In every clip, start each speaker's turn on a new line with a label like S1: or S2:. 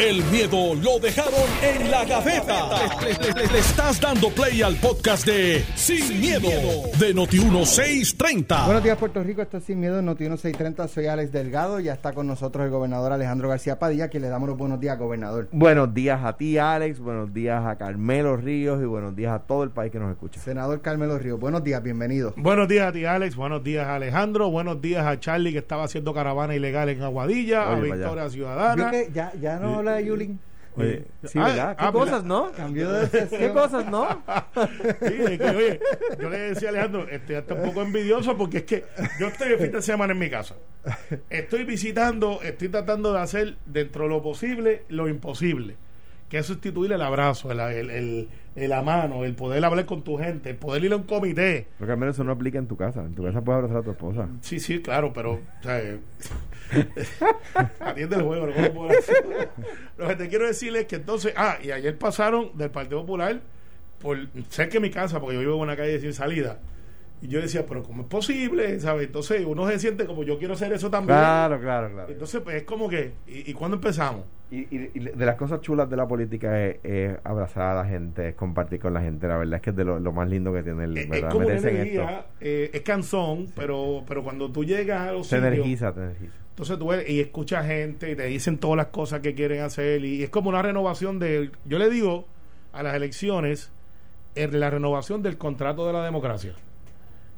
S1: El miedo lo dejaron en la gaveta. Le, le estás dando play al podcast de Sin, miedo, de Noti1630.
S2: Buenos días, Puerto Rico. Esto es Sin Miedo, Noti1630. Soy Alex Delgado. Ya está con nosotros el gobernador Alejandro García Padilla, que le damos los buenos días, gobernador.
S3: Buenos días a ti, Alex. Buenos días a Carmelo Ríos y buenos días a todo el país que nos escucha.
S2: Senador Carmelo Ríos, buenos días, bienvenido.
S4: Buenos días a ti, Alex. Buenos días a Alejandro. Buenos días a Charlie, que estaba haciendo caravana ilegal en Aguadilla.
S3: Oye,
S4: a Victoria. Ciudadana.
S2: Que ya, ya no habla de Yulín.
S3: Oye, sí,
S4: Ah,
S3: ¿verdad? ¿Qué
S4: ah,
S3: cosas, no?
S2: Cambió de
S3: ¿Qué cosas, no?
S4: Sí, es que, oye, yo le decía a Alejandro, estoy hasta un poco envidioso porque es que yo estoy el fin de semana en mi casa. Estoy visitando, estoy tratando de hacer dentro de lo posible lo imposible. Que es sustituir el abrazo, el, el- el la mano, el poder hablar con tu gente, el poder ir a un comité.
S3: Pero Carmelo, eso no aplica en tu casa. En tu casa puedes abrazar a tu esposa.
S4: Sí, sí, claro, pero o sea, eh, atiende el juego. no puedo. Lo que te quiero decir es que entonces, ah, y ayer pasaron del Partido Popular por cerca de mi casa, porque yo vivo en una calle sin salida. Y yo decía, pero ¿cómo es posible? ¿Sabes? Entonces uno se siente como yo quiero hacer eso también.
S3: Claro, claro, claro.
S4: Entonces, pues es como que, ¿y, y cuándo empezamos?
S3: Y, y- y de las cosas chulas de la política es, es abrazar a la gente, es compartir con la gente. La verdad es que es de lo, lo más lindo que tiene el,
S4: Es, es como una energía, eh, es cansón, pero, pero cuando tú llegas a los
S3: Te
S4: sitios,
S3: energiza, te energiza.
S4: Entonces tú ves y escuchas gente y te dicen todas las cosas que quieren hacer y es como una renovación de, yo le digo a las elecciones, en la renovación del contrato de la democracia.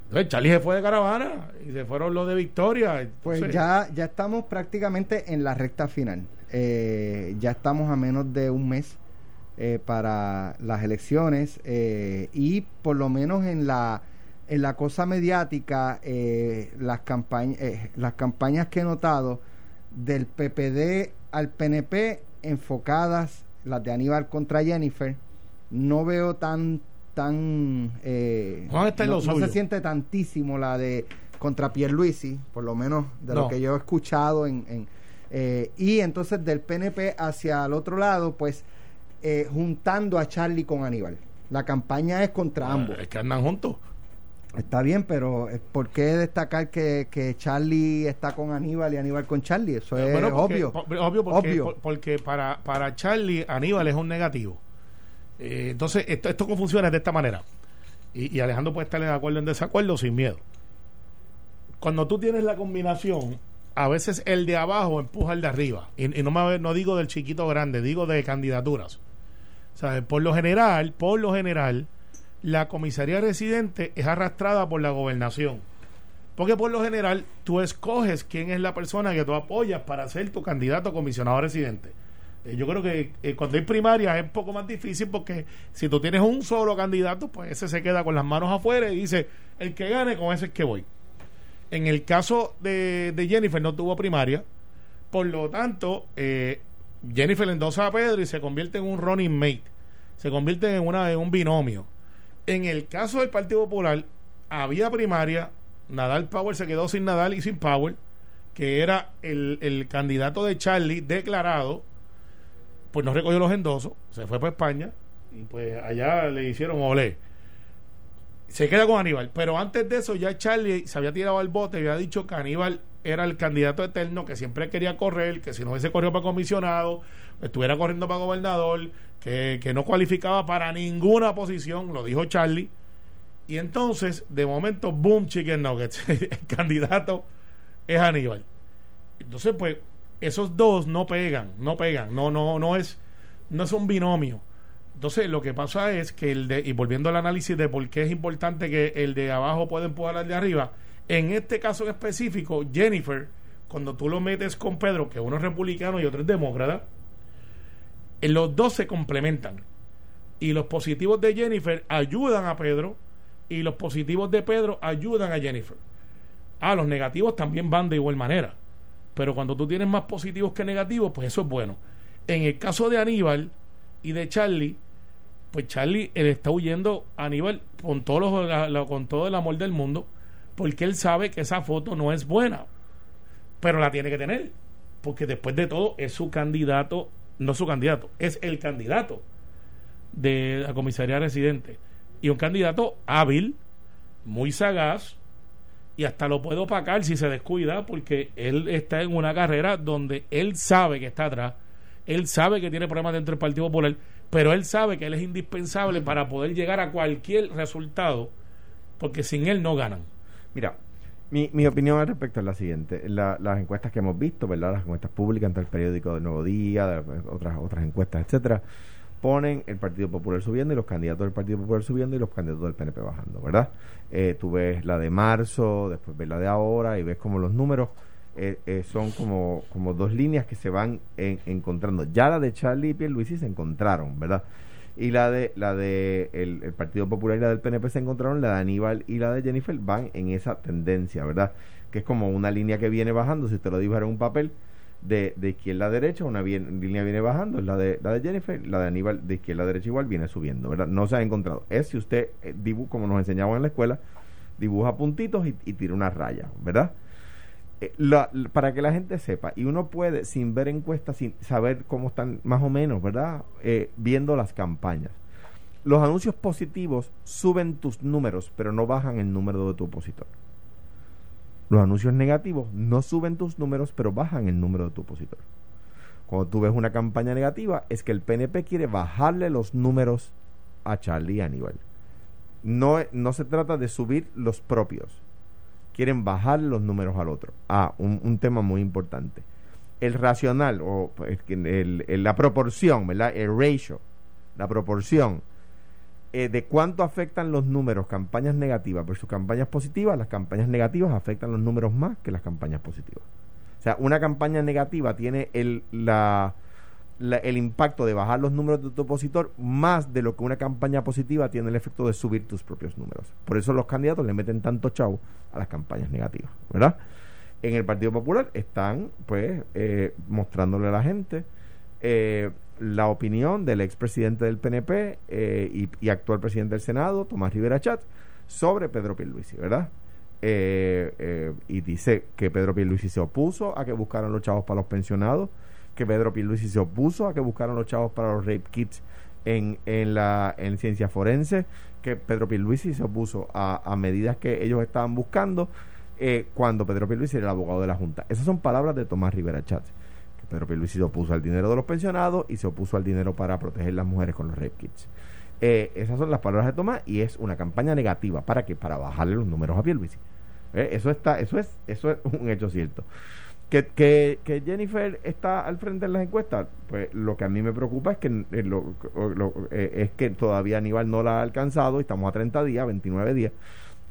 S4: Entonces Charlie se fue de caravana y se fueron los de Victoria.
S2: Pues ya, ya estamos prácticamente en la recta final. Eh, ya estamos a menos de un mes eh, para las elecciones eh, y por lo menos en la en la cosa mediática eh, las campañas las campañas que he notado del PPD al PNP enfocadas las de Aníbal contra Jennifer no veo tan tan eh,
S4: Juan está en
S2: no,
S4: lo
S2: no
S4: suyo.
S2: se siente tantísimo la de contra Pierluisi por lo menos de lo que yo he escuchado en, en, eh, y entonces del PNP hacia el otro lado pues eh, juntando a Charlie con Aníbal la campaña es contra ambos
S4: es que andan juntos.
S2: está bien pero eh, ¿por qué destacar que, que Charlie está con Aníbal y Aníbal con Charlie? eso es
S4: Bueno, porque-
S2: obvio
S4: po- obvio porque,
S2: Obvio.
S4: por- porque para, para Charlie Aníbal es un negativo. Eh, entonces, esto, esto funciona es de esta manera. Y, y Alejandro puede estar de acuerdo o en desacuerdo sin miedo. Cuando tú tienes la combinación, a veces el de abajo empuja al de arriba. Y, no, me, no digo del chiquito grande, digo de candidaturas. O sea, por lo general, por lo general, la comisaría residente es arrastrada por la gobernación. Porque por lo general tú escoges quién es la persona que tú apoyas para ser tu candidato a comisionado residente. Eh, yo creo que eh, cuando hay primaria es un poco más difícil porque si tú tienes un solo candidato, pues ese se queda con las manos afuera y dice, el que gane, con ese es que voy. En el caso de, de Jennifer no tuvo primaria, por lo tanto, eh, Jennifer endosa a Pedro y se convierte en un running mate, se convierte en, un binomio. En el caso del Partido Popular, había primaria, Nadal Power se quedó sin Nadal y sin Power, que era el, el candidato de Charlie declarado, pues no recogió los endosos, se fue para España y pues allá le hicieron olé. Se queda con Aníbal, pero antes de eso ya Charlie se había tirado al bote y había dicho que Aníbal era el candidato eterno, que siempre quería correr, que si no hubiese corrido para comisionado, estuviera corriendo para gobernador, que, que no cualificaba para ninguna posición, lo dijo Charlie. Y entonces, de momento, boom, chicken nuggets. el candidato es Aníbal. Entonces, pues, esos dos no pegan, no pegan, no, no, no es, no es un binomio. Entonces, lo que pasa es que el de, y volviendo al análisis de por qué es importante que el de abajo pueda empujar al de arriba, en este caso en específico, Jennifer, cuando tú lo metes con Pedro, que uno es republicano y otro es demócrata, eh, los dos se complementan. Y los positivos de Jennifer ayudan a Pedro y los positivos de Pedro ayudan a Jennifer. Ah, los negativos también van de igual manera. Pero cuando tú tienes más positivos que negativos, pues eso es bueno. En el caso de Aníbal y de Charlie, pues Charlie él está huyendo a Aníbal con, todos los- con todo el amor del mundo, porque él sabe que esa foto no es buena, pero la tiene que tener, porque después de todo es su candidato, no su candidato, es el candidato de la comisaría residente. Y un candidato hábil, muy sagaz, y hasta lo puede opacar si se descuida porque él está en una carrera donde él sabe que está atrás, él sabe que tiene problemas dentro del Partido Popular, pero él sabe que él es indispensable para poder llegar a cualquier resultado porque sin él no ganan.
S3: Mira, mi, mi opinión al respecto es la siguiente. las encuestas que hemos visto, ¿verdad? Las encuestas públicas entre el periódico del Nuevo Día, otras, otras encuestas, etcétera, ponen el Partido Popular subiendo y los candidatos del Partido Popular subiendo y los candidatos del PNP bajando, ¿verdad? Eh, tú ves la de marzo, después ves la de ahora y ves como los números eh, eh, son como, como dos líneas que se van encontrando. Ya la de Charlie y Pierluisi se encontraron, ¿verdad? y la de la de el, Partido Popular y la del PNP se encontraron, la de Aníbal y la de Jennifer van en esa tendencia, ¿verdad? Que es como una línea que viene bajando, si usted lo dibujara en un papel, de, de izquierda a derecha, una línea viene bajando, es la de, la de Jennifer, la de Aníbal de izquierda a derecha igual viene subiendo, ¿verdad? No se ha encontrado. Es si usted eh, dibuja, como nos enseñaban en la escuela, dibuja puntitos y, y tira una raya, ¿verdad? Eh, para que la gente sepa, y uno puede, sin ver encuestas, sin saber cómo están más o menos, ¿verdad? Eh, viendo las campañas. Los anuncios positivos suben tus números, pero no bajan el número de tu opositor. Los anuncios negativos no suben tus números, pero bajan el número de tu opositor. Cuando tú ves una campaña negativa, es que el PNP quiere bajarle los números a Charlie Aníbal. No, no se trata de subir los propios quieren bajar los números al otro. Ah, un, tema muy importante. El racional, o el, la proporción, ¿verdad? El ratio, la proporción eh, de cuánto afectan los números campañas negativas versus campañas positivas, las campañas negativas afectan los números más que las campañas positivas. O sea, una campaña negativa tiene el, la, el impacto de bajar los números de tu opositor más de lo que una campaña positiva tiene el efecto de subir tus propios números. Por eso los candidatos le meten tanto chavo a las campañas negativas, ¿verdad? En el Partido Popular están, pues, eh, mostrándole a la gente eh, la opinión del expresidente del PNP eh, y, actual presidente del Senado, Tomás Rivera Chat, sobre Pedro Pierluisi, ¿verdad? y dice que Pedro Pierluisi se opuso a que buscaran los chavos para los pensionados, que Pedro Pierluisi se opuso a que buscaran los chavos para los rape kits en, en, la, en ciencia forense, que Pedro Pierluisi se opuso a, medidas que ellos estaban buscando eh, cuando Pedro Pierluisi era el abogado de la Junta. Esas son palabras de Tomás Rivera Chatz. Que Pedro Pierluisi se opuso al dinero de los pensionados y se opuso al dinero para proteger las mujeres con los rape kits. Eh, esas son las palabras de Tomás y es una campaña negativa. ¿Para qué? Para bajarle los números a Pierluisi. Eh, eso, está, eso, es, eso es un hecho cierto. Que, que, que, Jennifer está al frente en las encuestas, pues lo que a mí me preocupa es que, eh, lo, eh, es que todavía Aníbal no la ha alcanzado, y estamos a 30 días, 29 días,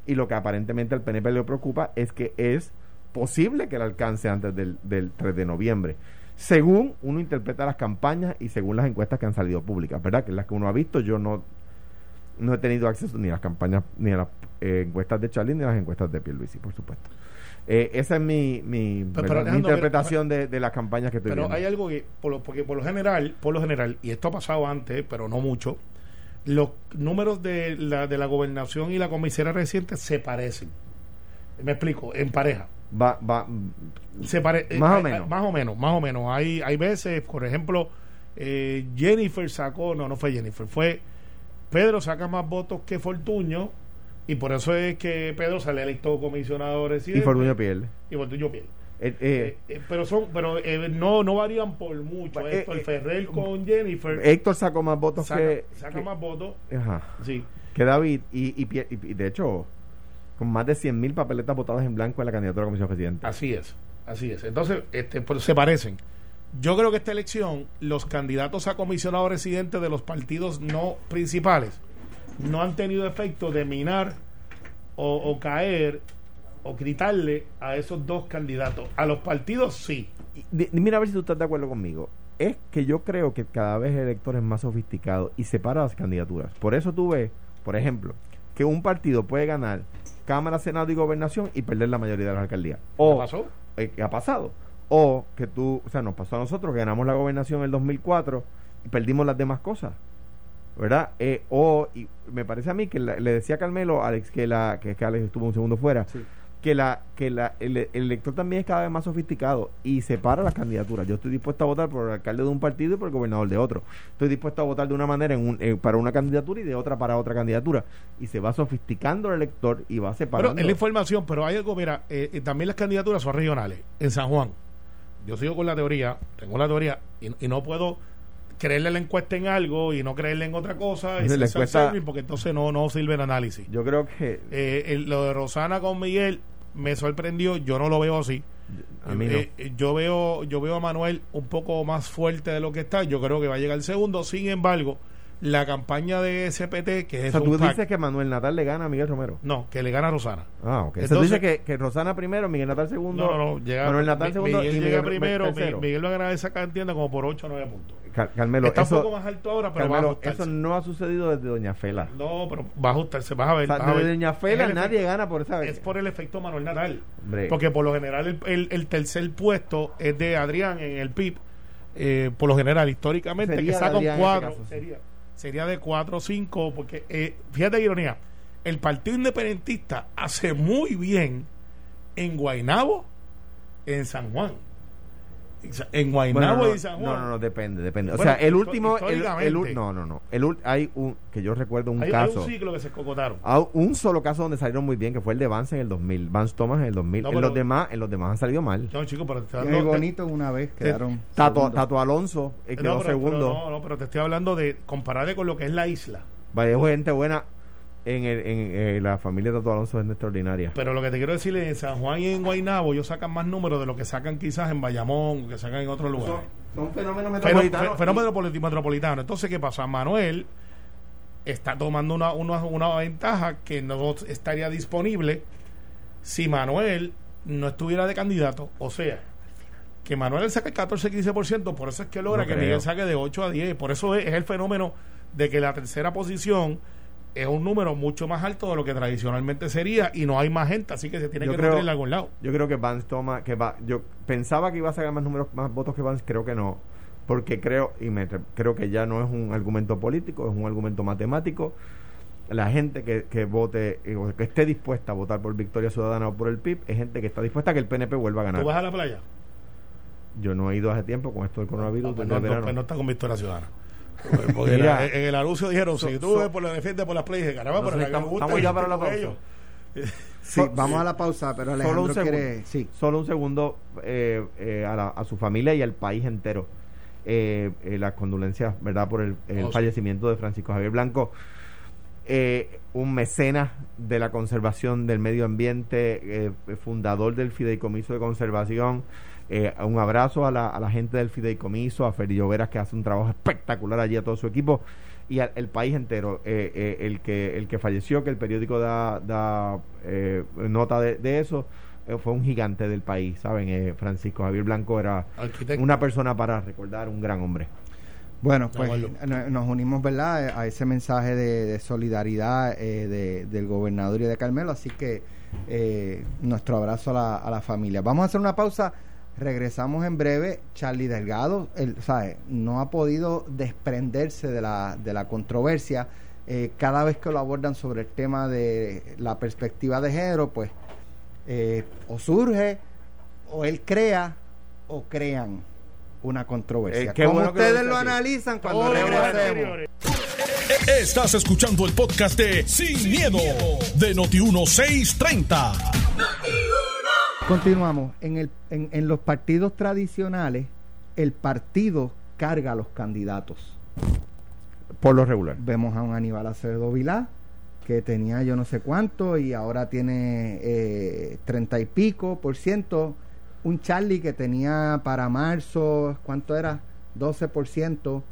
S3: y lo que aparentemente al PNP le preocupa es que es posible que la alcance antes del, del 3 de noviembre, según uno interpreta las campañas y según las encuestas que han salido públicas, ¿verdad? Que las que uno ha visto, yo no, no he tenido acceso ni a las campañas, ni a las eh, encuestas de Charlie, ni a las encuestas de Pierluisi, por supuesto. Eh, esa es mi, mi, interpretación de, de, las campañas que estoy
S4: Pero hay algo que, por lo, porque por lo general, por lo general, y esto ha pasado antes, pero no mucho, los números de la, de la gobernación y la comisaría reciente se parecen. Me explico, en pareja.
S3: Va, va,
S4: se pare, eh, más o menos. Más o menos, más o menos. Hay, hay veces, por ejemplo, eh, Jennifer sacó, no, no fue Jennifer, fue Pedro saca más votos que Fortuño y por eso es que Pedro sale electo comisionado residente.
S3: Y Fortuño pierde.
S4: Y Fortuño pierde. Eh, eh, eh, pero son pero no no varían por mucho. Héctor Ferrer con Jennifer
S3: Héctor sacó más votos
S4: saca,
S3: que
S4: saca más votos.
S3: Ajá, sí. Que David y, y, y, de hecho con más de 100 mil papeletas votadas en blanco en la candidatura a comisión presidente
S4: así es así es. Entonces este pues, se parecen. Yo creo que esta elección los candidatos a comisionado residente de los partidos no principales no han tenido efecto de minar o, caer o gritarle a esos dos candidatos. A los partidos sí.
S3: mira a ver si tú estás de acuerdo conmigo. Es que yo creo que cada vez el elector es más sofisticado y separa las candidaturas. Por eso tú ves, por ejemplo, que un partido puede ganar Cámara, Senado y Gobernación y perder la mayoría de las alcaldías. O,
S4: ¿Qué pasó?
S3: Eh, ¿Qué ha pasado? O que tú, o sea, nos pasó a nosotros que ganamos la gobernación en el 2004 y perdimos las demás cosas. ¿Verdad? Eh, o y me parece a mí que le decía a Carmelo, Alex, que, la, que, Alex estuvo un segundo fuera, que la que la, el, el elector también es cada vez más sofisticado y separa las candidaturas. Yo estoy dispuesto a votar por el alcalde de un partido y por el gobernador de otro. Estoy dispuesto a votar de una manera en un, eh, para una candidatura y de otra para otra candidatura. Y se va sofisticando el elector y va separando.
S4: Pero es la información, pero hay algo, mira, eh, eh, también las candidaturas son regionales. En San Juan, yo sigo con la teoría, tengo la teoría y, y no puedo creerle la encuesta en algo y no creerle en otra cosa es
S3: la encuesta-
S4: porque entonces no, no sirve el análisis.
S3: Yo creo que
S4: Eh, el- lo de Rosana con Miguel me sorprendió, yo no lo veo así.
S3: a mí no.
S4: Eh, eh, yo veo yo veo a Manuel un poco más fuerte de lo que está, yo creo que va a llegar el segundo, sin embargo, la campaña de SPT, que
S3: o
S4: es
S3: sea,
S4: un
S3: tú
S4: pack-
S3: dices que Manuel Natal le gana a Miguel Romero.
S4: no, que le gana a Rosana.
S3: Ah, ok. o sea,
S4: Entonces-
S3: tú dices que, que Rosana primero, Miguel Natal segundo.
S4: No, no, no, llega,
S3: Manuel Natal segundo
S4: Miguel
S3: y
S4: llega
S3: Miguel
S4: primero, Mi-
S3: tercero.
S4: Miguel va a ganar esa cantidad como por 8 o 9 puntos.
S3: Car- Carmelo,
S4: Está
S3: eso,
S4: un poco más alto ahora, pero va a
S3: eso no ha sucedido desde Doña Fela.
S4: No, pero va a ajustarse, vas a ver.
S3: O sea,
S4: vas a
S3: desde
S4: ver.
S3: Doña Fela nadie
S4: efecto-
S3: gana por esa
S4: Es por el efecto Manuel Natal.
S3: Hombre.
S4: Porque por lo general el, el- el tercer puesto es de Adrián en el PIB. eh, por lo general, históricamente,
S3: Sería
S4: que
S3: de
S4: saca un
S3: este
S4: 4.
S3: caso, sí.
S4: sería, sería de 4 o 5. Porque, eh, fíjate la ironía, el Partido Independentista hace muy bien en Guaynabo, en San Juan. En Guaynabo
S3: Bueno, no,
S4: y San Juan.
S3: no, no, no, depende, depende.
S4: Bueno,
S3: o sea, el último, el, el,
S4: históricamente.
S3: no, no, no. El, hay un, que yo recuerdo un
S4: hay, hay
S3: caso.
S4: un ciclo que se cocotaron.
S3: Hay un solo caso donde salieron muy bien, que fue el de Vance en el 2000. Vance Thomas en el 2000.
S4: No,
S3: en
S4: pero-
S3: los demás, en los demás han salido mal.
S4: No, chico, pero te hablando-
S2: muy bonito una vez quedaron.
S3: Tato,
S2: segundos.
S3: Tato Alonso eh, quedó
S4: No, pero-
S3: segundo.
S4: pero no, no, pero te estoy hablando de compararle con lo que es la isla.
S3: Vaya, gente buena. En, el, en eh, la familia de Tato Alonso es extraordinaria.
S4: Pero lo que te quiero decir es en San Juan y en Guaynabo ellos sacan más números de lo que sacan quizás en Bayamón, que sacan en otros lugares.
S3: Son fenómenos
S4: Fenó-
S3: metropolitanos.
S4: fe- Fenómeno politi- metropolitano. Entonces, ¿qué pasa? Manuel está tomando una, una, una ventaja que no estaría disponible si Manuel no estuviera de candidato. O sea, que Manuel saque 14-15%, por eso es que logra
S3: No
S4: que
S3: creo.
S4: Miguel saque de 8 a 10. Por eso es, es el fenómeno de que la tercera posición es un número mucho más alto de lo que tradicionalmente sería y no hay más gente, así que se tiene
S3: Yo
S4: que
S3: creo-
S4: de algún lado.
S3: Yo creo que Vance toma, que va, yo pensaba que iba a sacar más números, más votos que Vance, creo que no, porque creo y me creo que ya no es un argumento político, es un argumento matemático. La gente que, que vote, eh, o que esté dispuesta a votar por Victoria Ciudadana o por el PIB, es gente que está dispuesta a que el PNP vuelva a ganar.
S4: ¿Tú vas a la playa?
S3: Yo no he ido hace tiempo con esto del coronavirus.
S4: Ah, pues no, pues no está con Victoria Ciudadana. Porque
S3: Mira.
S4: la- en el anuncio dijeron,
S3: So-
S4: si tú
S3: so-
S4: ves por la defiendes por las playas, dije, caramba, pero
S3: estamos-
S4: gusta
S3: estamos ya para la pausa.
S4: ellos.
S2: Sí, vamos a la pausa, pero
S3: Solo
S2: Alejandro
S3: un segundo.
S2: quiere. Sí.
S3: Solo un segundo eh, eh, a, la- a su familia y al país entero. Eh, eh, las condolencias, ¿verdad?, por el, el
S4: Oh, sí.
S3: fallecimiento de Francisco Javier Blanco. Eh, un mecenas de la conservación del medio ambiente, eh, fundador del Fideicomiso de Conservación. Eh, un abrazo a la, a la gente del Fideicomiso, a Feri Lloveras, que hace un trabajo espectacular allí, a todo su equipo, y al el país entero. Eh, eh, el, que, el que falleció, que el periódico da, da eh, nota de, de eso, eh, fue un gigante del país, ¿saben? Eh, Francisco Javier Blanco era
S4: Arquitecto.
S3: una persona para recordar, un gran hombre.
S2: Bueno, pues no- nos unimos, ¿verdad?, a ese mensaje de, de solidaridad eh, de- del gobernador y de Carmelo, así que eh, nuestro abrazo a la, a la familia. Vamos a hacer una pausa, regresamos en breve. Charlie Delgado, él, ¿sabe? no ha podido desprenderse de la, de la controversia. Eh, cada vez que lo abordan sobre el tema de la perspectiva de género, pues eh, o surge, o él crea, o crean una controversia.
S3: Eh, qué bueno lo
S2: ustedes lo analizan cuando regresemos.
S1: Estás escuchando el podcast de Sin, miedo, de Noti1630.
S2: Continuamos. En, el, en, en los partidos tradicionales, el partido carga a los candidatos.
S3: Por lo regular.
S2: Vemos a un Aníbal Acevedo Vilá, que tenía yo no sé cuánto y ahora tiene eh, treinta y pico por ciento. Un Charlie que tenía para marzo, ¿cuánto era? 12 por ciento.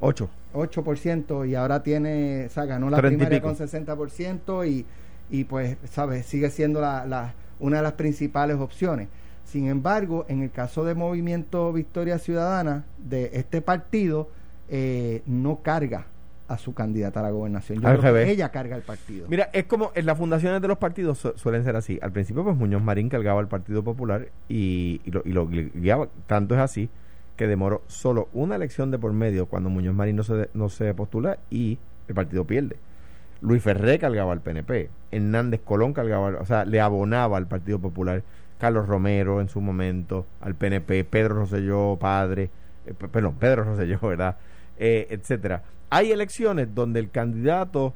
S3: 8.
S2: 8% y ahora tiene, o sea, ganó la primaria con 60% y, y pues, ¿sabes? Sigue siendo la, la- una de las principales opciones. Sin embargo, en el caso de Movimiento Victoria Ciudadana, de este partido, eh, no carga a su candidata a la gobernación. Yo
S3: Al
S2: creo que ella carga el partido.
S3: Mira, es como en las fundaciones de los partidos su- suelen ser así. Al principio, pues Muñoz Marín cargaba el Partido Popular y, y lo, y lo guiaba. Tanto es así que demoró solo una elección de por medio cuando Muñoz Marín no se, no se postula y el partido pierde. Luis Ferré cargaba al PNP, Hernández Colón cargaba, o sea, le abonaba al Partido Popular, Carlos Romero en su momento, al PNP, Pedro Rosselló, padre, eh, perdón, Pedro Rosselló, ¿verdad? Eh, etcétera. Hay elecciones donde el candidato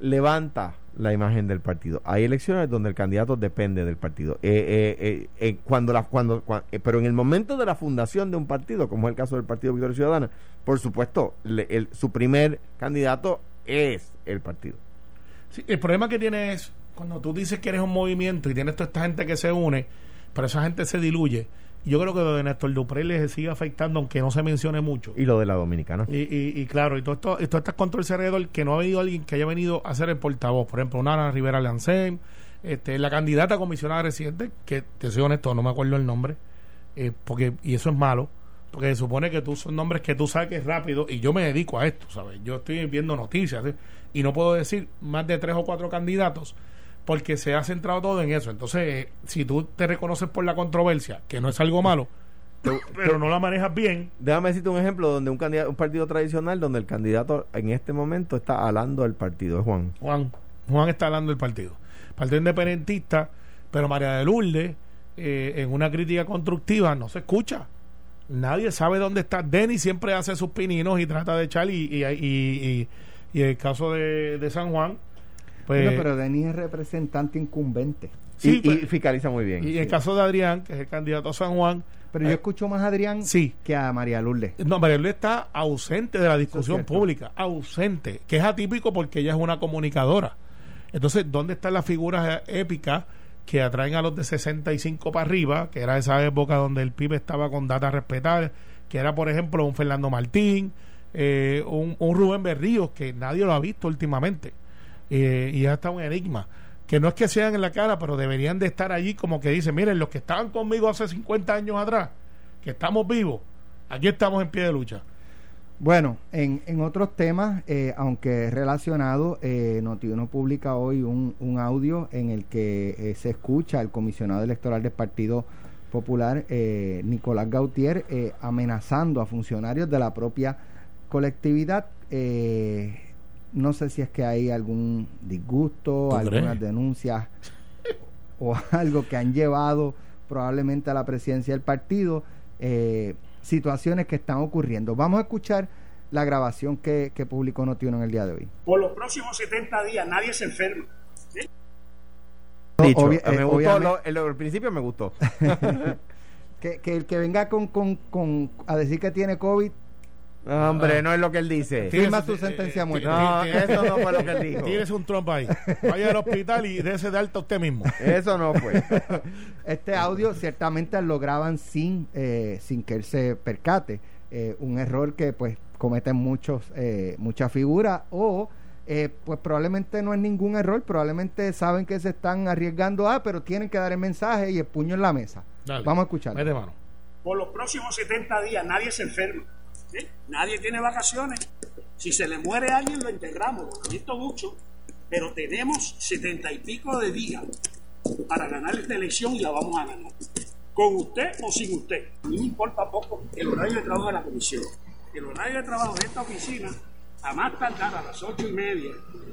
S3: levanta la imagen del partido. Hay elecciones donde el candidato depende del partido. Eh, cuando la, cuando, pero en el momento de la fundación de un partido, como es el caso del Partido Victoria Ciudadana, por supuesto, su primer candidato es el partido.
S4: el problema que tiene es cuando tú dices que eres un movimiento y tienes toda esta gente que se une, pero esa gente se diluye. Yo creo que lo de Néstor Dupré le sigue afectando, aunque no se mencione mucho.
S3: Y lo de la dominicana.
S4: Y, y, claro, y todo esto, y todas estas controversias alrededor, que no ha habido alguien que haya venido a ser el portavoz. Por ejemplo, Nana Rivera Lancem, este, la candidata a comisionada residente, que te soy honesto, no me acuerdo el nombre, eh, porque y eso es malo porque se supone que tú son nombres que tú saques rápido y yo me dedico a esto, ¿sabes? Yo estoy viendo noticias y no puedo decir más de tres o cuatro candidatos porque se ha centrado todo en eso. Entonces, si tú te reconoces por la controversia, que no es algo malo, pero no la manejas bien.
S3: Déjame decirte un ejemplo donde un candidato, un partido tradicional donde el candidato en este momento está alando al partido, Juan.
S4: Juan, Juan está alando el partido. Partido independentista, pero María de Lourdes, eh, en una crítica constructiva, no se escucha nadie sabe dónde está. Denis siempre hace sus pininos y trata de echar y, y, y, y el caso de, San Juan.
S2: Pues, pero Denis es representante incumbente.
S3: Sí, y, pues, fiscaliza muy bien.
S4: Y en el caso de Adrián, que es el candidato a San Juan.
S2: Pero yo eh, escucho más a Adrián que a María Lourdes.
S4: No, María Lourdes está ausente de la discusión pública, ausente, que es atípico porque ella es una comunicadora. Entonces, ¿dónde están las figuras épicas que atraen a los de 65 para arriba, que era esa época donde el PIB estaba con data respetar, que era, por ejemplo, un Fernando Martín, eh, un, Rubén Berríos, que nadie lo ha visto últimamente, eh, y ya está un enigma. Que no es que sean en la cara, pero deberían de estar allí como que dicen, miren, los que estaban conmigo hace 50 años atrás, que estamos vivos, aquí estamos en pie de lucha.
S2: Bueno, en, en otros temas, eh, aunque relacionado, eh, Notiuno publica hoy un, un, audio en el que eh, se escucha al comisionado electoral del Partido Popular, eh, Nicolás Gautier, amenazando a funcionarios de la propia colectividad. no sé si es que hay algún disgusto, algunas denuncias o algo que han llevado probablemente a la presidencia del partido. Eh, situaciones que están ocurriendo. Vamos a escuchar la grabación que, que publicó Notiuno en el día de hoy.
S5: Por los próximos 70 días nadie se enferma.
S3: Dicho, me eh, gustó, el, principio me gustó.
S2: que, que, el que venga con, con, con, a decir que tiene COVID
S3: Hombre, no es lo que él dice.
S2: Firma su sentencia muerta.
S3: No, eso no fue lo que él dijo.
S4: Tienes un trompo ahí. Vaya al hospital y dése de alta usted mismo.
S3: Eso no fue.
S2: Este audio ciertamente lo graban sin, eh, sin que él se percate. Eh, un error que pues cometen muchos, eh, muchas figuras o pues probablemente no es ningún error, probablemente saben que se están arriesgando, ah, pero tienen que dar el mensaje y el puño en la mesa. Vamos a escuchar.
S5: Por los próximos 70 días nadie se enferma Nadie tiene vacaciones. Si se le muere a alguien, lo integramos. Lo mucho, pero tenemos setenta y pico de días para ganar esta elección y la vamos a ganar. Con usted o sin usted. A mí me importa poco el horario de trabajo de la comisión. El horario de trabajo de esta oficina, a más tardar a las ocho y media,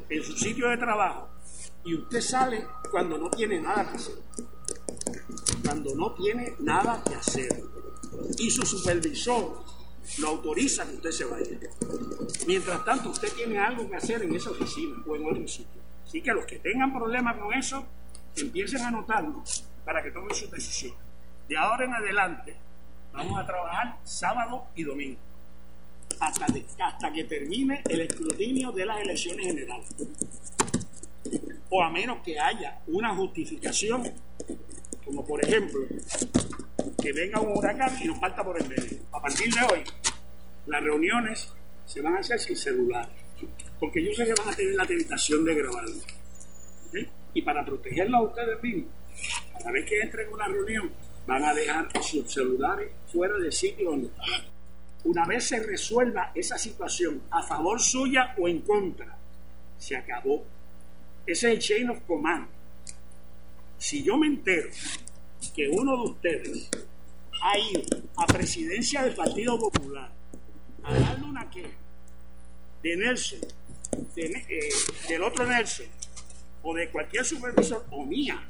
S5: en su sitio de trabajo, y usted sale cuando no tiene nada que hacer. Cuando no tiene nada que hacer. Y su supervisor lo autoriza que usted se vaya. Mientras tanto, usted tiene algo que hacer en esa oficina o en otro sitio. Así que los que tengan problemas con eso, empiecen a anotarlo para que tomen su decisión. De ahora en adelante, vamos a trabajar sábado y domingo. Hasta, hasta que termine el escrutinio de las elecciones generales. O a menos que haya una justificación, como por ejemplo que venga un huracán y nos falta por el medio. A partir de hoy, las reuniones se van a hacer sin celular, porque yo sé que van a tener la tentación de grabarlo. Y para protegerlo a ustedes mismos, cada vez que entren en una reunión, van a dejar sus celulares fuera del sitio donde están. Una vez se resuelva esa situación a favor suya o en contra, se acabó. Ese es el chain of command. Si yo me entero que uno de ustedes ha ido a presidencia del Partido Popular a darle una queja de Nelson de, eh, del otro Nelson o de cualquier supervisor o mía,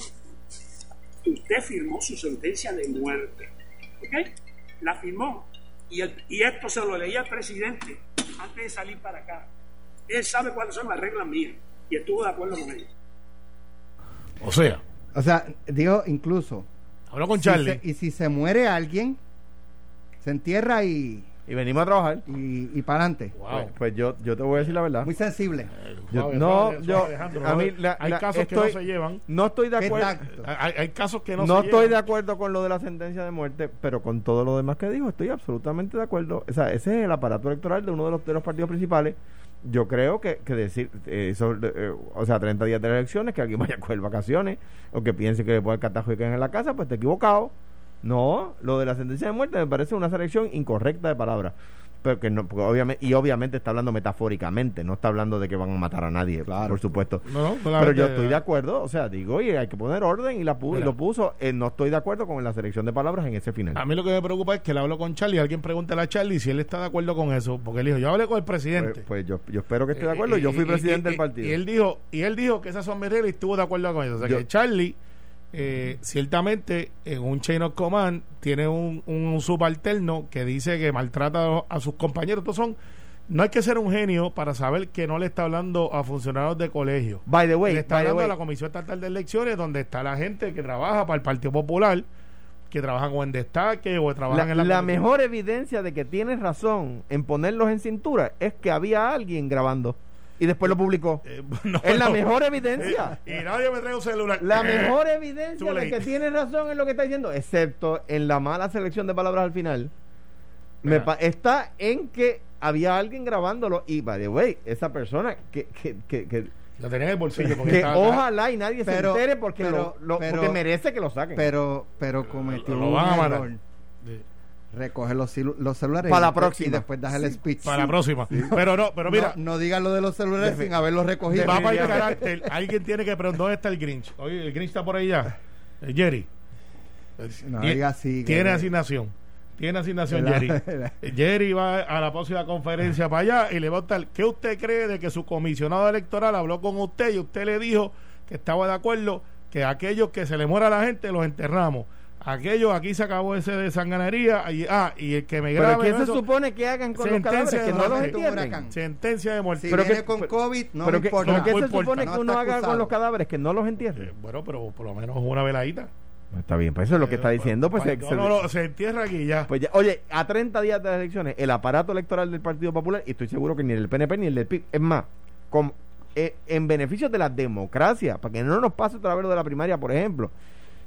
S5: usted firmó su sentencia de muerte. ¿Ok? La firmó. Y, el- y esto se lo leía al presidente antes de salir para acá. Él sabe cuáles son las reglas mías y estuvo de acuerdo con ellas.
S4: O sea,
S2: O sea, digo, incluso.
S4: Habló con
S2: si
S4: Charlie.
S2: se- y si se muere alguien, se entierra y,
S3: Y venimos a trabajar.
S2: y, y para adelante.
S4: Wow.
S3: Pues, pues yo, yo te voy a decir la verdad.
S2: Muy sensible.
S3: Yo-
S4: Suave,
S3: no,
S4: suave,
S3: yo,
S4: Alejandro,
S3: a mí, la-
S4: hay
S3: la-
S4: casos que no se llevan.
S3: No estoy de acuerdo.
S4: Hay, hay casos que no,
S3: No,
S4: se
S3: estoy de acuerdo con lo de la sentencia de muerte, pero con todo lo demás que dijo, estoy absolutamente de acuerdo. O sea, ese es el aparato electoral de uno de los, de los partidos principales. Yo creo que, que decir, eh, sobre, eh, o sea, 30 días de las elecciones, que alguien vaya a coger vacaciones, o que piense que le puede el catajo y en la casa, pues te equivocado. No, lo de la sentencia de muerte me parece una selección incorrecta de palabras. Pero que no, porque obviamente, y obviamente está hablando metafóricamente, no está hablando de que van a matar a nadie,
S2: Claro.
S3: por supuesto.
S4: No, no,
S3: Pero yo estoy de acuerdo, o sea, digo, oye, hay que poner orden y la pu-
S4: Mira.
S3: lo puso. Eh, no estoy de acuerdo con la selección de palabras en ese final.
S4: A mí lo que me preocupa es que le hablo con Charlie. Alguien pregúntale a Charlie si él está de acuerdo con eso. Porque él dijo: Yo hablé con el presidente.
S3: Pues, pues yo, yo espero que esté de acuerdo.
S4: Eh,
S3: Yo fui
S4: y-
S3: presidente
S4: y-
S3: del partido.
S4: Y él dijo, y él dijo que esas son mis reglas y estuvo de acuerdo con eso. O sea
S3: Yo-
S4: que Charlie, eh, ciertamente, en un chain of command, tiene un, un subalterno que dice que maltrata a sus compañeros. Estos son, no hay que ser un genio para saber que no le está hablando a funcionarios de colegio.
S3: by the way,
S4: le está
S3: by the
S4: hablando a la Comisión Estatal de Elecciones, donde está la gente que trabaja para el Partido Popular, que trabajan o en destaque o trabajan
S3: la,
S4: en la,
S3: la mejor evidencia de que tienes razón en ponerlos en cintura es que había alguien grabando y después lo publicó.
S4: Eh, no,
S3: es la
S4: no.
S3: mejor evidencia.
S4: Eh, y nadie me trae un celular.
S3: La
S4: Eh,
S3: mejor evidencia de que tienes razón en lo que está diciendo, excepto en la mala selección de palabras al final, me está en que había alguien grabándolo y, by the way, esa persona que, que, que, que,
S4: Lo tenía en el bolsillo. Porque
S3: que ojalá y nadie
S2: Pero-
S3: se entere porque,
S2: pero-
S3: lo, lo-
S2: pero-
S3: porque merece que lo saquen.
S2: Pero, pero cometió
S4: Lo
S2: un
S4: van a matar.
S2: error. Recoge los, celulares
S3: Para
S2: y
S3: la
S2: después-
S3: próxima.
S2: y después das el speech.
S4: Para la próxima. Pero no, pero mira,
S2: no, no digas lo de los celulares sin haberlos recogido.
S4: va para el carácter. Alguien tiene que preguntar dónde está el Grinch. Oye, el Grinch está por ahí ya. Eh, Jerry.
S2: No
S4: Tie-
S2: diga así. que-
S4: Tiene asignación. Tiene asignación, Jerry.
S2: ¿Verdad?
S4: Jerry va a la próxima conferencia para allá y le va a estar. ¿Qué usted cree de que su comisionado electoral habló con usted y usted le dijo que estaba de acuerdo que aquellos que se le muera a la gente los enterramos? Aquellos, aquí se acabó ese de sanganería. Y, ah, y el que me
S3: Pero
S4: grabe.
S3: ¿qué se
S4: eso,
S3: supone que hagan con los
S4: sentencia
S3: cadáveres? Que no los entierren.
S4: Sentencia de muerte.
S2: Si
S3: Pero
S2: viene
S3: que-
S2: con
S3: pero-
S2: COVID, no
S3: pero que,
S2: importa.
S3: pero ¿qué
S4: No
S3: se
S4: importa.
S3: supone
S2: No
S3: que uno haga con los cadáveres? Que no los entierre.
S4: Eh, bueno, pero por lo menos una veladita.
S3: Está bien, pues eso es lo que está diciendo. Pues,
S4: no,
S3: se-
S4: no, no, se entierra aquí ya.
S3: Pues ya, oye, a 30 días de las elecciones, el aparato electoral del Partido Popular, y estoy seguro que ni el PNP ni el del PIB, es más, con, eh, en beneficio de la democracia, para que no nos pase otra vez lo de la primaria, por ejemplo,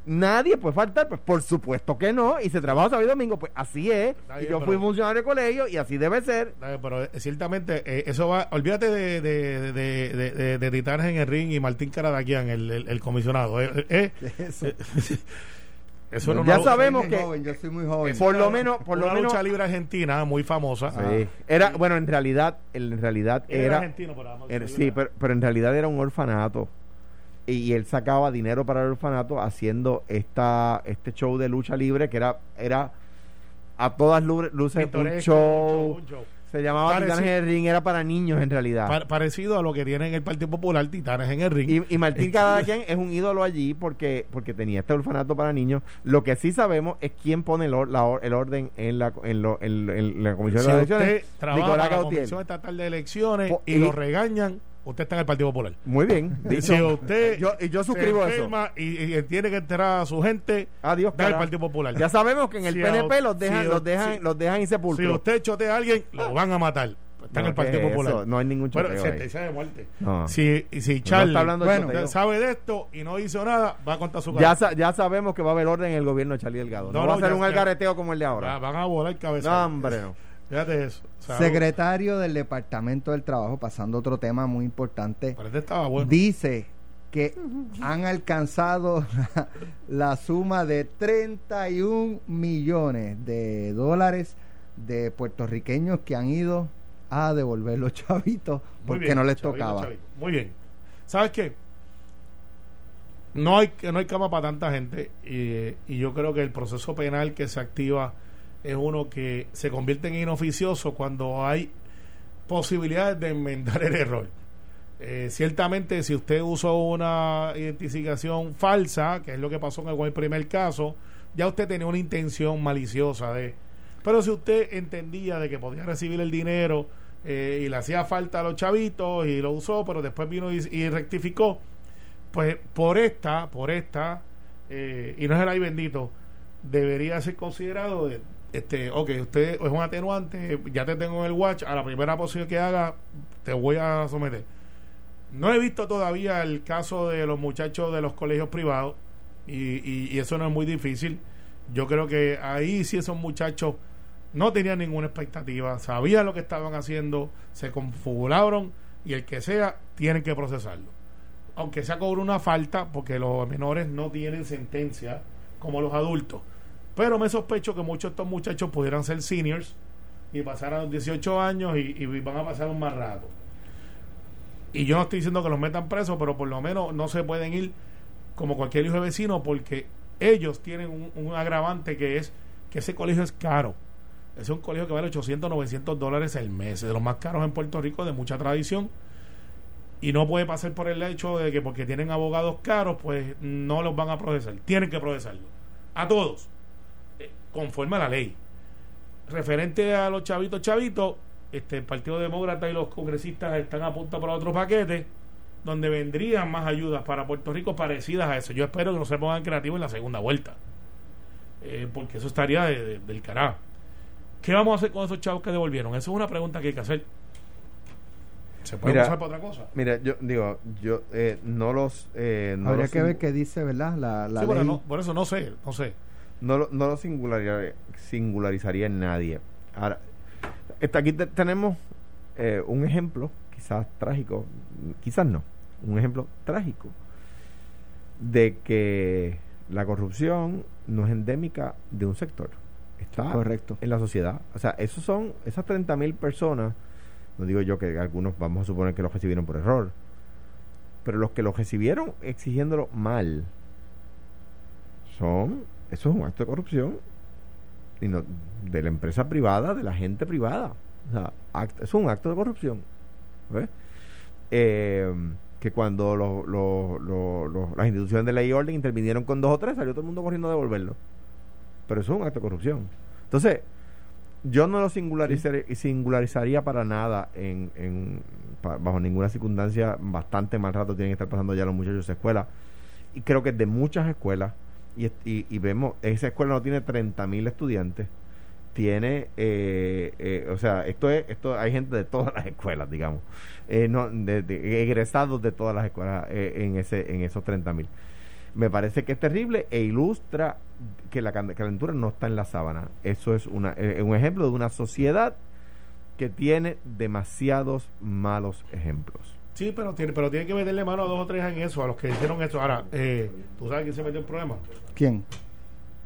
S3: nadie puede faltar, pues por supuesto que no, y se trabaja sábado y domingo, pues así es, y yo
S4: pero-
S3: fui funcionario de colegio, y así debe ser.
S4: Pero eh, ciertamente eh, eso va. Olvídate de, de, de, de, de- de Titanes en el ring y Martín Caradaquian, el, el, el comisionado. Eh, eh,
S2: Eso.
S4: eh, eso era
S3: Ya
S4: una,
S3: sabemos que-
S2: joven, yo soy muy joven.
S3: Por lo menos, por lo
S4: una
S3: menos...
S4: lucha libre argentina muy famosa.
S3: Sí. Era, bueno, en realidad, en realidad
S4: era
S3: era...
S4: argentino, pero
S3: Era- sí, pero, pero en realidad era un orfanato. Y, él sacaba dinero para el orfanato haciendo esta este show de lucha libre que era era a todas lu- luces un show.
S4: un show.
S3: Se llamaba Titanes en el Ring, era para niños en realidad.
S4: Pa- parecido a lo que tiene en el Partido Popular, Titanes en el ring.
S3: y, y Martín Caradaquian es un ídolo allí porque porque tenía este orfanato para niños. Lo que sí sabemos es quién pone el, or- la el orden en la, en, lo- en- en la Comisión
S4: si
S3: de
S4: usted
S3: Elecciones.
S4: trabaja
S3: Nicolás
S4: para la. Comisión Estatal de Elecciones
S3: Po-
S4: y,
S3: y-
S4: lo regañan, usted está en el Partido Popular.
S3: Muy bien. Dicho.
S4: si usted
S3: yo, y yo suscribo
S4: se
S3: eso.
S4: Y, y tiene que enterar a su gente,
S3: Adiós,
S4: da el
S3: cara.
S4: Partido Popular.
S3: Ya sabemos que en el
S4: Si
S3: PNP
S4: a-
S3: los dejan,
S4: si
S3: los dejan,
S4: si-
S3: los dejan insepulcros.
S4: Si usted chotea a alguien, lo van a matar. Está en
S3: No,
S4: el Partido
S3: ¿qué es
S4: Popular.
S3: eso? No hay ningún
S4: Bueno,
S3: choteo ahí.
S4: sentencia de muerte.
S3: No.
S4: Si, si
S3: No
S4: Charlie
S3: está hablando de
S2: Bueno,
S4: sabe de esto y no hizo nada, va a contar su
S3: ya,
S4: cara.
S3: sa- ya sabemos que va a haber orden en el gobierno de Charlie Delgado. No,
S4: No,
S3: va a
S4: no,
S3: ser
S4: ya-
S3: un
S4: ya-
S3: algareteo como el de ahora.
S4: van a volar cabeza.
S3: No, hombre, no.
S4: Fíjate eso.
S2: Secretario del Departamento del Trabajo, pasando a otro tema muy importante,
S4: Parece que estaba bueno.
S2: dice que han alcanzado la, la suma de 31 millones de dólares de puertorriqueños que han ido a devolver los chavitos porque
S4: bien,
S2: no les
S4: chavito,
S2: tocaba.
S4: chavito. Muy bien. ¿Sabes qué? No hay, no hay cama para tanta gente y, y yo creo que el proceso penal que se activa es uno que se convierte en inoficioso cuando hay posibilidades de enmendar el error. Eh, ciertamente, si usted usó una identificación falsa, que es lo que pasó en el primer caso, ya usted tenía una intención maliciosa de... Pero si usted entendía de que podía recibir el dinero eh, y le hacía falta a los chavitos y lo usó, pero después vino y, rectificó, pues por esta, por esta, eh, y no es el ay bendito, debería ser considerado, de, este, ok, usted es un atenuante, ya te tengo en el watch, a la primera posición que haga, te voy a someter. No he visto todavía el caso de los muchachos de los colegios privados, y, y, eso no es muy difícil. Yo creo que ahí sí esos muchachos no tenían ninguna expectativa, sabían lo que estaban haciendo, se confabularon y el que sea, tienen que procesarlo. Aunque sea cobre una falta, porque los menores no tienen sentencia como los adultos. Pero me sospecho que muchos de estos muchachos pudieran ser seniors y pasar a los 18 años y, y van a pasar un más rato. Y yo no estoy diciendo que los metan presos, pero por lo menos no se pueden ir como cualquier hijo de vecino porque ellos tienen un, agravante que es que ese colegio es caro. Es un colegio que vale 800, 900 dólares el mes, de los más caros en Puerto Rico, de mucha tradición. Y no puede pasar por el hecho de que porque tienen abogados caros, pues no los van a procesar. Tienen que procesarlo. A todos. Eh, conforme a la ley. Referente a los chavitos, chavitos, este, el Partido Demócrata y los congresistas están a punto para otro paquete donde vendrían más ayudas para Puerto Rico parecidas a eso. Yo espero que no se pongan creativos en la segunda vuelta, eh, porque eso estaría del carajo. ¿Qué vamos a hacer con esos chavos que devolvieron? Esa es una pregunta que hay que hacer.
S3: ¿Se puede usar para otra cosa? Mira, yo digo, yo eh, no los... Eh, no
S2: Habría que ver qué dice, ¿verdad? La, la
S4: por eso no sé, no sé.
S3: No, no lo singularizaría, singularizaría en nadie. Ahora, aquí tenemos eh, un ejemplo quizás trágico, quizás no, un ejemplo trágico de que la corrupción no es endémica de un sector, está
S2: Correcto.
S3: en la sociedad. O sea, esos son esas 30 mil personas, no digo yo que algunos vamos a suponer que los recibieron por error, pero los que los recibieron exigiéndolo mal, son, eso es un acto de corrupción y no, de la empresa privada, de la gente privada. O sea, es un acto de corrupción. Eh, que cuando las instituciones de ley y orden intervinieron con dos o tres, salió todo el mundo corriendo a devolverlo. Pero eso es un acto de corrupción. Entonces, yo no lo singularizaría, para nada en, bajo ninguna circunstancia. Bastante mal rato tienen que estar pasando ya los muchachos de escuela. Y creo que de muchas escuelas, y, y, y vemos, esa escuela no tiene 30.000 estudiantes tiene, eh, eh, o sea, esto es, esto hay gente de todas las escuelas, digamos, eh, no, de, egresados de todas las escuelas en ese, en esos 30 mil. Me parece que es terrible e ilustra que la calentura no está en la sábana. Eso es una, un ejemplo de una sociedad que tiene demasiados malos ejemplos.
S4: Sí, pero tiene, pero tiene que meterle mano a dos o tres en eso, a los que hicieron eso. Ahora, ¿tú sabes quién se metió en problema?
S2: ¿Quién?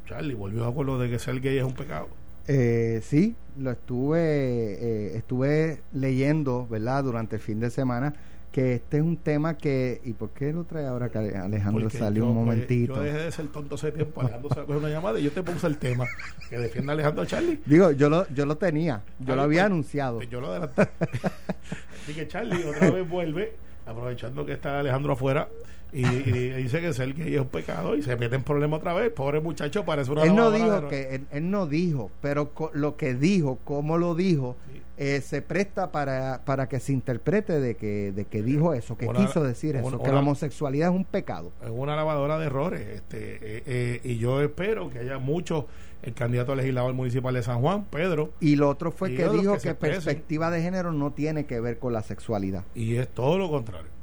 S4: Charlie volvió a acuerdo de que ser gay es un pecado.
S2: Eh, sí, lo estuve, eh, estuve leyendo, ¿verdad? Durante el fin de semana que este es un tema que ¿y por qué lo trae ahora que Alejandro salió un momentito?
S4: Yo dejé de ser tonto hace tiempo, Alejandro se una llamada y yo te puse el tema que defiende a Alejandro Charlie.
S2: Digo, yo lo, yo lo tenía, yo lo había pues, anunciado.
S4: Pues yo lo adelanté. Así que Charlie otra vez vuelve, aprovechando que está Alejandro afuera, y, dice que ser gay es un pecado y se mete en problema otra vez. Pobre muchacho, parece una
S2: Él no dijo que él, no dijo, pero lo que dijo, cómo lo dijo, eh, se presta para, para que se interprete de que, de que dijo eso, que quiso decir eso, que la homosexualidad es un pecado.
S4: Es una lavadora de errores. este eh, eh, Y yo espero que haya muchos, el candidato a legislador municipal de San Juan, Pedro.
S2: Y lo otro fue que dijo que perspectiva de género no tiene que ver con la sexualidad.
S4: Y es todo lo contrario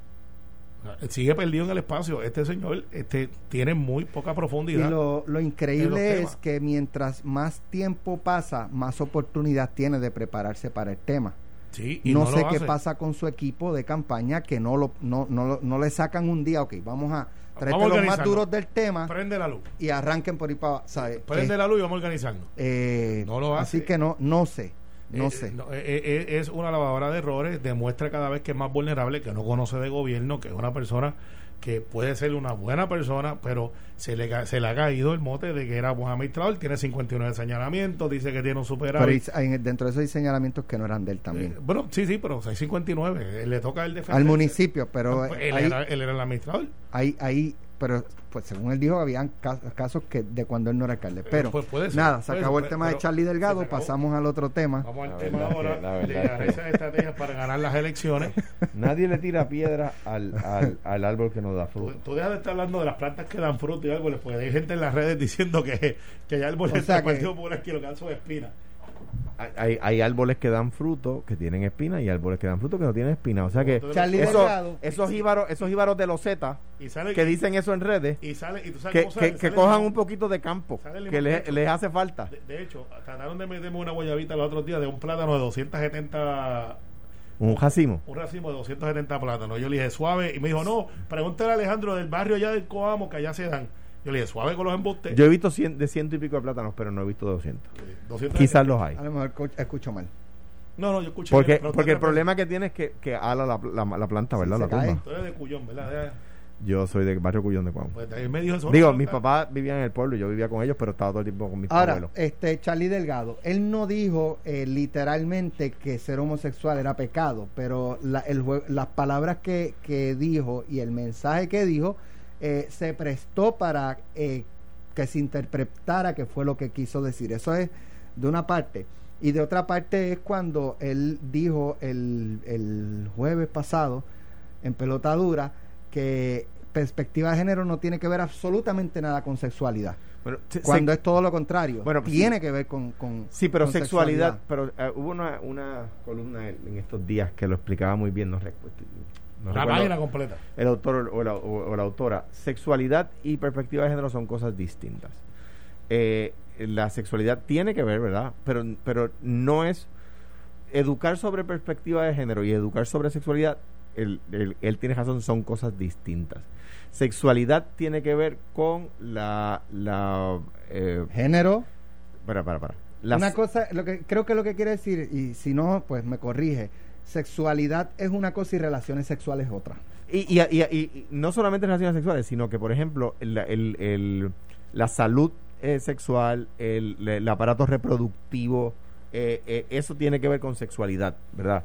S4: sigue perdido en el espacio. Este señor este, tiene muy poca profundidad.
S2: Y lo, increíble es que mientras más tiempo pasa, más oportunidad tiene de prepararse para el tema.
S4: Sí,
S2: no, sé qué pasa con su equipo de campaña que no lo no, no, no le sacan un día, ok, vamos a traer los más duros del tema.
S4: Prende la luz.
S2: Y arranquen por ahí para...
S4: Prende la luz y vamos a organizarnos.
S2: Eh, no lo hace. Así que no, no sé. No eh, sé. Eh,
S4: eh, es una lavadora de errores, demuestra cada vez que es más vulnerable, que no conoce de gobierno, que es una persona que puede ser una buena persona, pero se le, se le ha caído el mote de que era buen administrador, tiene 59 señalamientos, dice que tiene un
S2: Pero
S4: superávit.
S2: hay- dentro de esos hay señalamientos que no eran de él también.
S4: Eh, bueno, sí, sí, pero hay 59, eh, le toca el defensor.
S2: Al municipio, pero
S4: él,
S2: hay,
S4: era, él era el administrador.
S2: hay, hay- pero pues según él dijo, habían ca- casos que de cuando él no era alcalde. Pero
S4: pues puede ser,
S2: nada, se
S4: puede
S2: acabó
S4: ser,
S2: el tema de Charlie Delgado, pasamos al otro tema.
S4: Vamos al
S3: La
S4: tema ahora
S3: que- la
S4: de esas estrategias para ganar las elecciones.
S3: Nadie le tira piedra al, al, al árbol que nos da
S4: Tú,
S3: fruto.
S4: tú dejas de estar hablando de las plantas que dan fruto y árboles, porque hay gente en las redes diciendo que, que hay árboles
S2: O sea
S4: del
S2: que-
S4: Partido Popular que lo que dan son espinas.
S3: Hay, hay, hay árboles que dan fruto que tienen espina y árboles que dan fruto que no tienen espina. O sea que eso- esos jíbaros, esos jíbaros de los Z que dicen eso en redes,
S4: y sale y tú sabes
S3: que,
S4: cómo sale,
S3: que, que
S4: sale
S3: cojan
S4: limón.
S3: un poquito de campo, que les, les hace falta.
S4: de, de hecho, trataron de meterme una guayabita los otros días de un plátano de 270
S3: Un jacimo.
S4: un racimo de 270 plátanos. Yo le dije suave y me dijo, "No, pregúntale a Alejandro del barrio allá del Coamo que allá se dan." Yo le dije, "Suave con los embustes."
S3: Yo he visto cien- de ciento y pico de plátanos, pero no he visto de 200.
S4: Eh, 270.
S3: Quizás los hay.
S2: A lo mejor escucho mal.
S4: No, no, yo escuché
S3: Porque,
S4: pero
S3: porque el problema que tiene es que, que ala la, la, la planta, ¿verdad?
S2: Sí,
S3: la tumba.
S4: Tú eres de Cuyón, ¿verdad?
S3: Yo soy del barrio Cuyón de Cuamo.
S4: Pues él me dijo eso.
S3: Digo,
S4: no,
S3: mis papás vivían en el pueblo y yo vivía con ellos, pero estaba todo el tiempo con mis
S2: Ahora,
S3: abuelos.
S2: este Charlie Delgado, él no dijo eh, literalmente que ser homosexual era pecado, pero la- el las palabras que, que dijo y el mensaje que dijo eh, se prestó para eh, que se interpretara que fue lo que quiso decir. Eso es de una parte. Y de otra parte es cuando él dijo el, el jueves pasado en pelotadura que perspectiva de género no tiene que ver absolutamente nada con sexualidad.
S3: Bueno,
S2: Cuando
S3: se-
S2: es todo lo contrario.
S3: Bueno, pues
S2: tiene
S3: sí.
S2: que ver con, con
S3: Sí, pero
S2: con
S3: sexualidad, pero eh, hubo una, una columna en, en estos días que lo explicaba muy bien, no, recu- no
S4: La
S3: recuerdo
S4: página completa.
S3: el autor o la, o- o la autora. Sexualidad y perspectiva de género son cosas distintas. Eh, la sexualidad tiene que ver, ¿verdad? Pero, pero no es educar sobre perspectiva de género y educar sobre sexualidad, él, él- él tiene razón, son cosas distintas. Sexualidad tiene que ver con la... la eh,
S2: género.
S3: para, para, para. Las-
S2: Una cosa, lo que creo que lo que quiere decir, y si no, pues me corrige. Sexualidad es una cosa y relaciones sexuales es otra.
S3: Y, y, no solamente relaciones sexuales, sino que, por ejemplo, la salud eh, sexual, el, aparato reproductivo, eh, eh, eso tiene que ver con sexualidad, ¿verdad?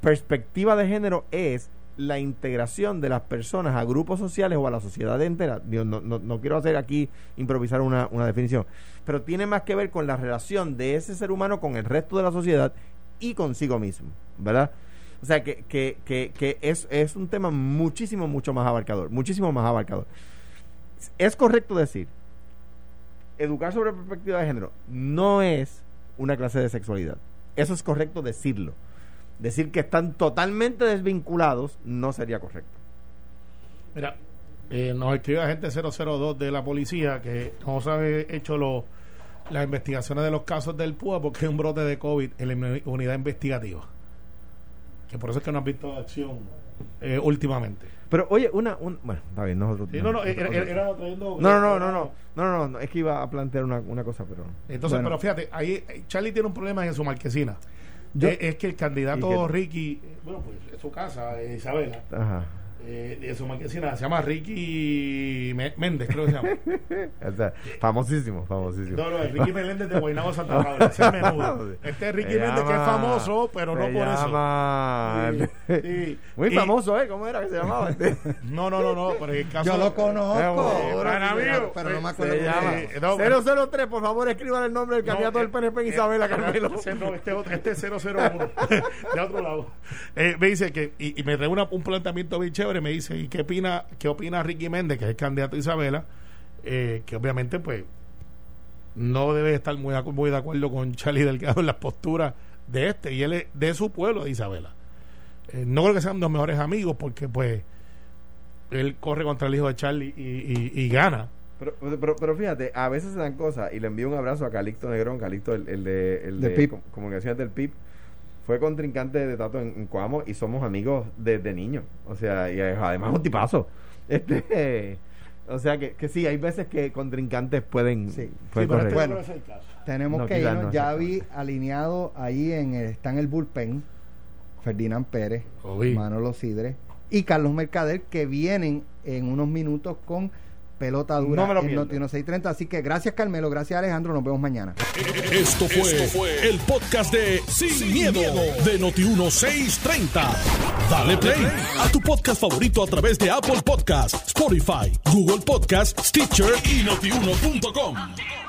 S3: Perspectiva de género es la integración de las personas a grupos sociales o a la sociedad entera. Digo, no, quiero hacer aquí improvisar una definición, pero tiene más que ver con la relación de ese ser humano con el resto de la sociedad y consigo mismo, ¿verdad? O sea, que, que, que, es, es un tema muchísimo, mucho más abarcador, muchísimo más abarcador. Es correcto decir, educar sobre perspectiva de género no es una clase de sexualidad. Eso es correcto decirlo. Decir que están totalmente desvinculados no sería correcto.
S4: Mira, eh, nos escribe agente 002 de la policía que no se ha hecho lo- las investigaciones de los casos del PUA porque hay un brote de COVID en la uni- unidad investigativa. Que por eso es que no han visto acción eh, últimamente.
S3: Pero oye, una, un, bueno, está bien, nosotros.
S4: Sí, no, no, era, era- trayendo-
S3: no, no, no, no, no, no, no, no, es que iba a plantear una, una cosa, pero
S4: Entonces,
S2: Bueno.
S4: pero fíjate, ahí eh, Charlie tiene un problema en su marquesina.
S2: Yo-
S4: Eh, es que el candidato. Ricky, eh, bueno, pues es su casa, Isabela,
S3: ajá.
S4: Eh, de su marquesina, se llama Ricky Méndez, creo que se llama.
S3: O sea, famosísimo, famosísimo.
S4: No, no, es Ricky Meléndez de Guaynabo Santa Paula, ese es menudo. Este es Ricky Méndez que es famoso, pero no por eso.
S3: llama-
S4: Sí, sí.
S3: Muy
S4: Y-
S3: famoso, ¿eh? ¿Cómo era que se llamaba?
S4: No, no, no, no, pero en el caso
S2: Yo lo conozco,
S3: Eh,
S2: pero,
S4: para mí,
S2: pero no me acuerdo.
S3: se llama
S4: Eh, no,
S3: 003, por favor, escriban el nombre del candidato del PNP en
S4: eh,
S3: Isabela
S4: eh,
S3: Carmelo.
S4: Este, no, este, otro- este es 001 de otro lado. Eh, me dice que, y, y me trae una- un planteamiento bien chévere. Me dice, ¿y qué opina, qué opina Ricky Méndez, que es el candidato de Isabela? Eh, que obviamente, pues, no debe estar muy, muy de acuerdo con Charlie Delgado en las posturas de este, y él es de su pueblo, de Isabela. Eh, no creo que sean los mejores amigos, porque, pues, él corre contra el hijo de Charlie y, y- y gana.
S3: Pero, pero, pero fíjate, a veces se dan cosas y le envío un abrazo a Calixto Negrón, Calixto, el, el de, el
S2: De
S3: de Comunicaciones del PIB. Fue contrincante de Tato en, en Coamo y somos amigos desde niños. O sea, y además un tipazo. Este, o sea que, que sí, hay veces que contrincantes pueden,
S2: Sí.
S3: pueden
S4: Sí, pero este
S2: Bueno.
S4: no es el caso.
S2: Tenemos
S3: No,
S2: que irnos.
S3: no,
S2: ya vi alineado ahí en el, está en el bullpen Ferdinand Pérez. Manolo Sidre y Carlos Mercader, que vienen en unos minutos con pelota dura
S3: No me lo
S2: en
S3: pierdo.
S2: Noti 630. Así que gracias Carmelo, gracias Alejandro, nos vemos mañana.
S1: Esto fue, el podcast de Sin, miedo, de Noti1630. Dale play a tu podcast favorito a través de Apple Podcasts, Spotify, Google Podcasts, Stitcher y notiuno.com.